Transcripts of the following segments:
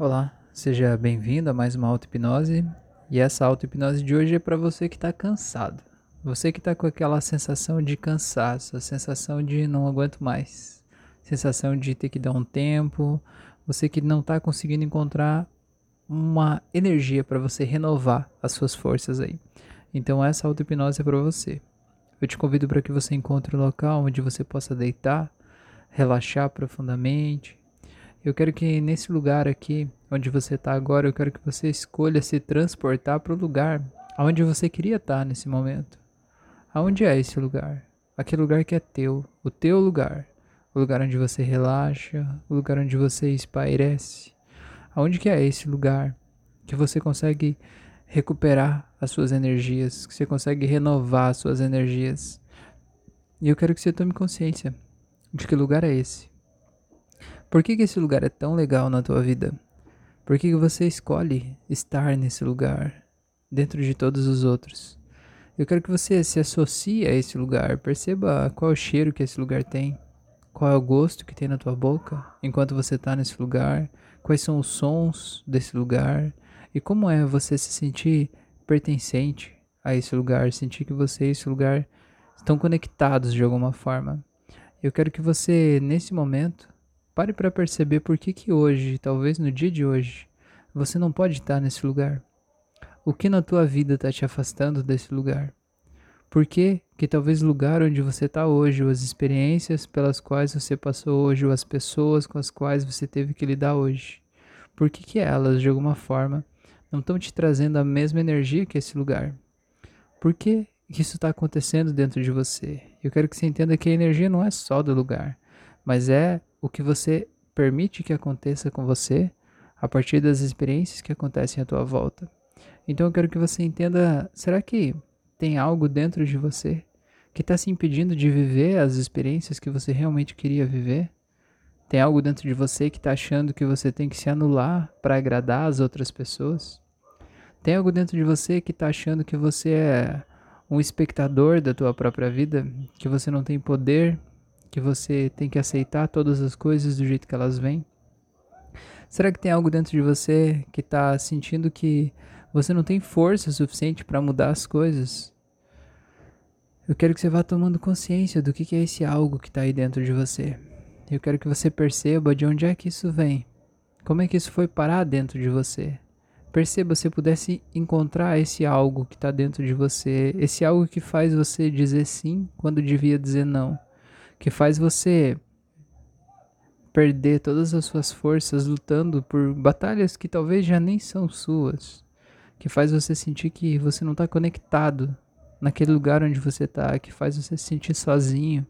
Olá, seja bem-vindo a mais uma auto-hipnose. E essa auto-hipnose de hoje é para você que está cansado. Você que está com aquela sensação de cansaço, a sensação de não aguento mais, sensação de ter que dar um tempo, você que não está conseguindo encontrar uma energia para você renovar as suas forças aí. Então essa auto-hipnose é para você. Eu te convido para que você encontre um local onde você possa deitar, relaxar profundamente, eu quero que nesse lugar aqui, onde você está agora, eu quero que você escolha se transportar para o lugar aonde você queria estar tá nesse momento. Aonde é esse lugar? Aquele lugar que é teu, o teu lugar. O lugar onde você relaxa, o lugar onde você espairece. Aonde que é esse lugar que você consegue recuperar as suas energias, que você consegue renovar as suas energias. E eu quero que você tome consciência de que lugar é esse. Por que, que esse lugar é tão legal na tua vida? Por que, que você escolhe estar nesse lugar, dentro de todos os outros? Eu quero que você se associe a esse lugar, perceba qual é o cheiro que esse lugar tem, qual é o gosto que tem na tua boca enquanto você está nesse lugar, quais são os sons desse lugar e como é você se sentir pertencente a esse lugar, sentir que você e esse lugar estão conectados de alguma forma. Eu quero que você, nesse momento, Pare para perceber por que, que hoje, talvez no dia de hoje, você não pode estar nesse lugar. O que na tua vida está te afastando desse lugar? Por que, que talvez o lugar onde você está hoje, ou as experiências pelas quais você passou hoje, ou as pessoas com as quais você teve que lidar hoje, por que, que elas, de alguma forma, não estão te trazendo a mesma energia que esse lugar? Por que isso está acontecendo dentro de você? Eu quero que você entenda que a energia não é só do lugar, mas é o que você permite que aconteça com você a partir das experiências que acontecem à tua volta. Então eu quero que você entenda: será que tem algo dentro de você que está se impedindo de viver as experiências que você realmente queria viver? Tem algo dentro de você que está achando que você tem que se anular para agradar as outras pessoas? Tem algo dentro de você que está achando que você é um espectador da tua própria vida, que você não tem poder que você tem que aceitar todas as coisas do jeito que elas vêm? Será que tem algo dentro de você que está sentindo que você não tem força suficiente para mudar as coisas? Eu quero que você vá tomando consciência do que é esse algo que está aí dentro de você. Eu quero que você perceba de onde é que isso vem. Como é que isso foi parar dentro de você? Perceba se pudesse encontrar esse algo que está dentro de você, esse algo que faz você dizer sim quando devia dizer não que faz você perder todas as suas forças lutando por batalhas que talvez já nem são suas, que faz você sentir que você não está conectado naquele lugar onde você está, que faz você se sentir sozinho.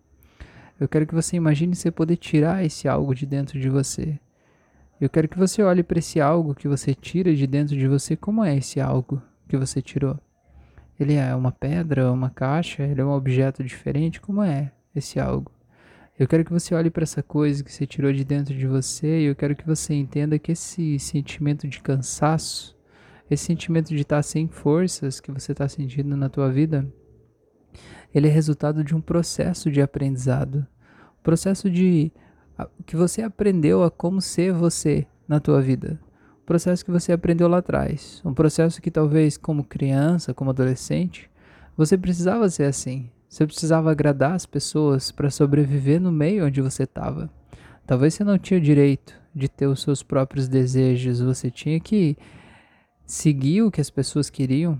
Eu quero que você imagine você poder tirar esse algo de dentro de você. Eu quero que você olhe para esse algo que você tira de dentro de você, como é esse algo que você tirou? Ele é uma pedra, uma caixa, ele é um objeto diferente, como é esse algo? Eu quero que você olhe para essa coisa que você tirou de dentro de você e eu quero que você entenda que esse sentimento de cansaço, esse sentimento de estar sem forças que você está sentindo na tua vida, ele é resultado de um processo de aprendizado, processo de que você aprendeu a como ser você na tua vida, um processo que você aprendeu lá atrás, um processo que talvez como criança, como adolescente, você precisava ser assim, você precisava agradar as pessoas para sobreviver no meio onde você estava. Talvez você não tinha o direito de ter os seus próprios desejos, você tinha que seguir o que as pessoas queriam.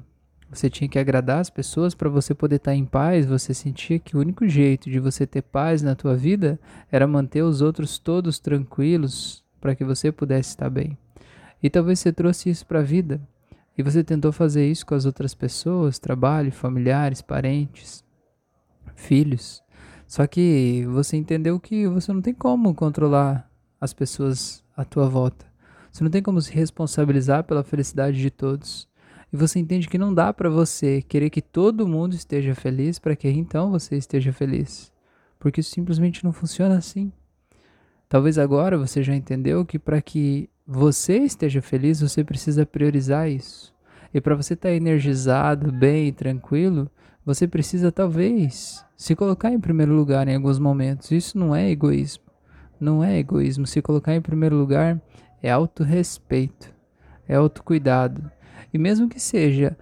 Você tinha que agradar as pessoas para você poder estar tá em paz. Você sentia que o único jeito de você ter paz na tua vida era manter os outros todos tranquilos para que você pudesse estar bem. E talvez você trouxe isso para a vida e você tentou fazer isso com as outras pessoas, trabalho, familiares, parentes filhos. Só que você entendeu que você não tem como controlar as pessoas à tua volta. Você não tem como se responsabilizar pela felicidade de todos. E você entende que não dá para você querer que todo mundo esteja feliz para que então você esteja feliz. Porque isso simplesmente não funciona assim. Talvez agora você já entendeu que para que você esteja feliz, você precisa priorizar isso. E para você estar tá energizado, bem e tranquilo, você precisa talvez se colocar em primeiro lugar em alguns momentos. Isso não é egoísmo. Não é egoísmo. Se colocar em primeiro lugar é autorrespeito, é autocuidado. E mesmo que seja,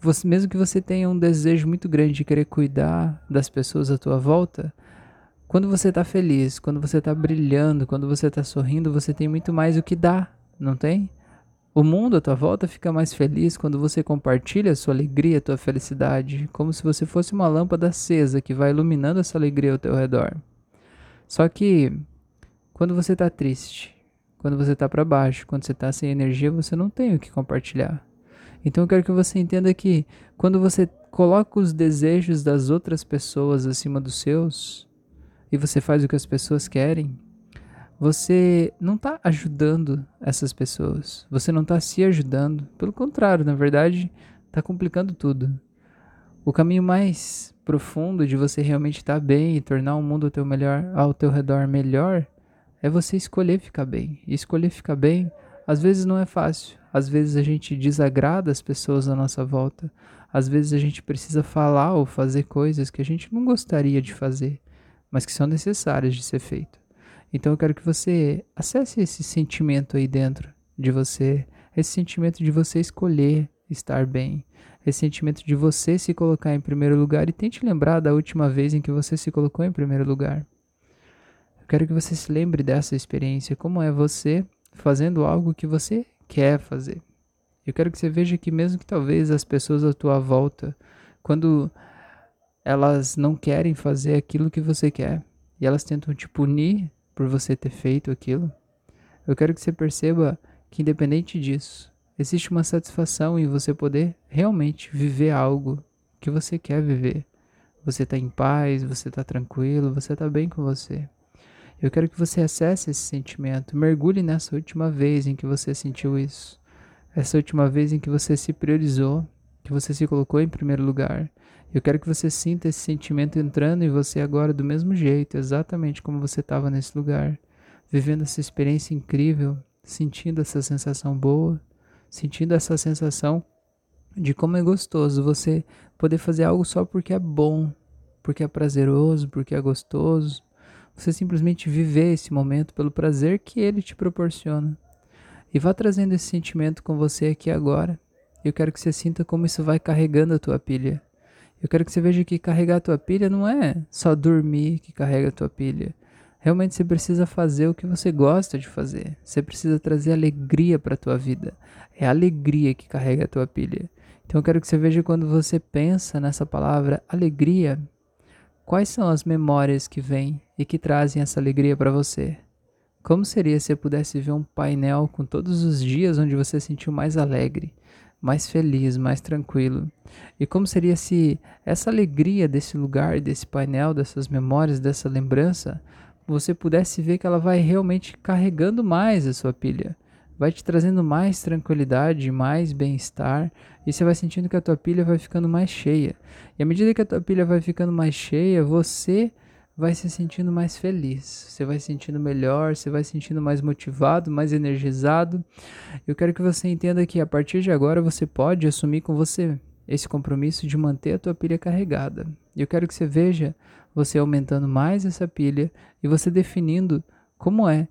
você, mesmo que você tenha um desejo muito grande de querer cuidar das pessoas à tua volta, quando você está feliz, quando você está brilhando, quando você está sorrindo, você tem muito mais o que dar, não tem? O mundo à tua volta fica mais feliz quando você compartilha a sua alegria, a tua felicidade, como se você fosse uma lâmpada acesa que vai iluminando essa alegria ao teu redor. Só que quando você está triste, quando você está para baixo, quando você está sem energia, você não tem o que compartilhar. Então eu quero que você entenda que quando você coloca os desejos das outras pessoas acima dos seus e você faz o que as pessoas querem, você não está ajudando essas pessoas. Você não está se ajudando. Pelo contrário, na verdade, está complicando tudo. O caminho mais profundo de você realmente estar tá bem e tornar o mundo ao teu, melhor, ao teu redor melhor é você escolher ficar bem. E escolher ficar bem, às vezes não é fácil. Às vezes a gente desagrada as pessoas à nossa volta. Às vezes a gente precisa falar ou fazer coisas que a gente não gostaria de fazer, mas que são necessárias de ser feito. Então eu quero que você acesse esse sentimento aí dentro de você, esse sentimento de você escolher estar bem, esse sentimento de você se colocar em primeiro lugar e tente lembrar da última vez em que você se colocou em primeiro lugar. Eu quero que você se lembre dessa experiência, como é você fazendo algo que você quer fazer. Eu quero que você veja que mesmo que talvez as pessoas à tua volta, quando elas não querem fazer aquilo que você quer e elas tentam te punir por você ter feito aquilo. Eu quero que você perceba que, independente disso, existe uma satisfação em você poder realmente viver algo que você quer viver. Você está em paz, você está tranquilo, você está bem com você. Eu quero que você acesse esse sentimento, mergulhe nessa última vez em que você sentiu isso, essa última vez em que você se priorizou, que você se colocou em primeiro lugar, eu quero que você sinta esse sentimento entrando em você agora do mesmo jeito, exatamente como você estava nesse lugar, vivendo essa experiência incrível, sentindo essa sensação boa, sentindo essa sensação de como é gostoso você poder fazer algo só porque é bom, porque é prazeroso, porque é gostoso. Você simplesmente viver esse momento pelo prazer que ele te proporciona. E vá trazendo esse sentimento com você aqui agora. Eu quero que você sinta como isso vai carregando a tua pilha eu quero que você veja que carregar a tua pilha não é só dormir que carrega a tua pilha. Realmente você precisa fazer o que você gosta de fazer. Você precisa trazer alegria para a tua vida. É a alegria que carrega a tua pilha. Então eu quero que você veja quando você pensa nessa palavra alegria, quais são as memórias que vêm e que trazem essa alegria para você? Como seria se você pudesse ver um painel com todos os dias onde você se sentiu mais alegre? Mais feliz, mais tranquilo. E como seria se essa alegria desse lugar, desse painel, dessas memórias, dessa lembrança, você pudesse ver que ela vai realmente carregando mais a sua pilha, vai te trazendo mais tranquilidade, mais bem-estar, e você vai sentindo que a tua pilha vai ficando mais cheia. E à medida que a tua pilha vai ficando mais cheia, você vai se sentindo mais feliz, você vai se sentindo melhor, você vai se sentindo mais motivado, mais energizado. Eu quero que você entenda que a partir de agora você pode assumir com você esse compromisso de manter a tua pilha carregada. Eu quero que você veja você aumentando mais essa pilha e você definindo como é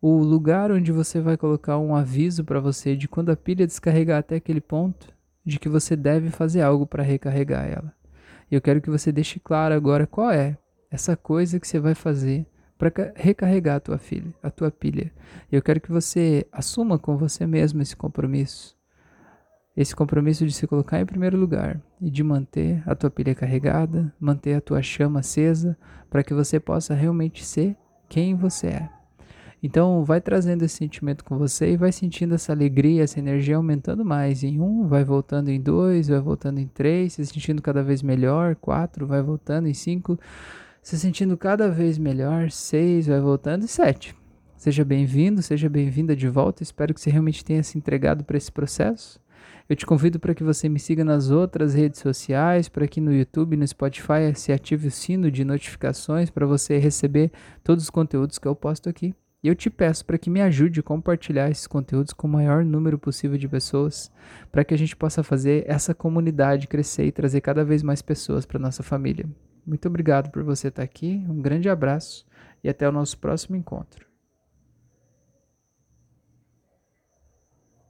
o lugar onde você vai colocar um aviso para você de quando a pilha descarregar até aquele ponto de que você deve fazer algo para recarregar ela. Eu quero que você deixe claro agora qual é essa coisa que você vai fazer para recarregar a tua filha, a tua pilha. Eu quero que você assuma com você mesmo esse compromisso. Esse compromisso de se colocar em primeiro lugar e de manter a tua pilha carregada, manter a tua chama acesa, para que você possa realmente ser quem você é. Então, vai trazendo esse sentimento com você e vai sentindo essa alegria, essa energia aumentando mais. Em um, vai voltando em dois, vai voltando em três, se sentindo cada vez melhor. Quatro, vai voltando em cinco se sentindo cada vez melhor. Seis, vai voltando. E sete. Seja bem-vindo, seja bem-vinda de volta. Espero que você realmente tenha se entregado para esse processo. Eu te convido para que você me siga nas outras redes sociais, para que no YouTube, no Spotify, se ative o sino de notificações para você receber todos os conteúdos que eu posto aqui. E eu te peço para que me ajude a compartilhar esses conteúdos com o maior número possível de pessoas, para que a gente possa fazer essa comunidade crescer e trazer cada vez mais pessoas para nossa família. Muito obrigado por você estar aqui, um grande abraço e até o nosso próximo encontro.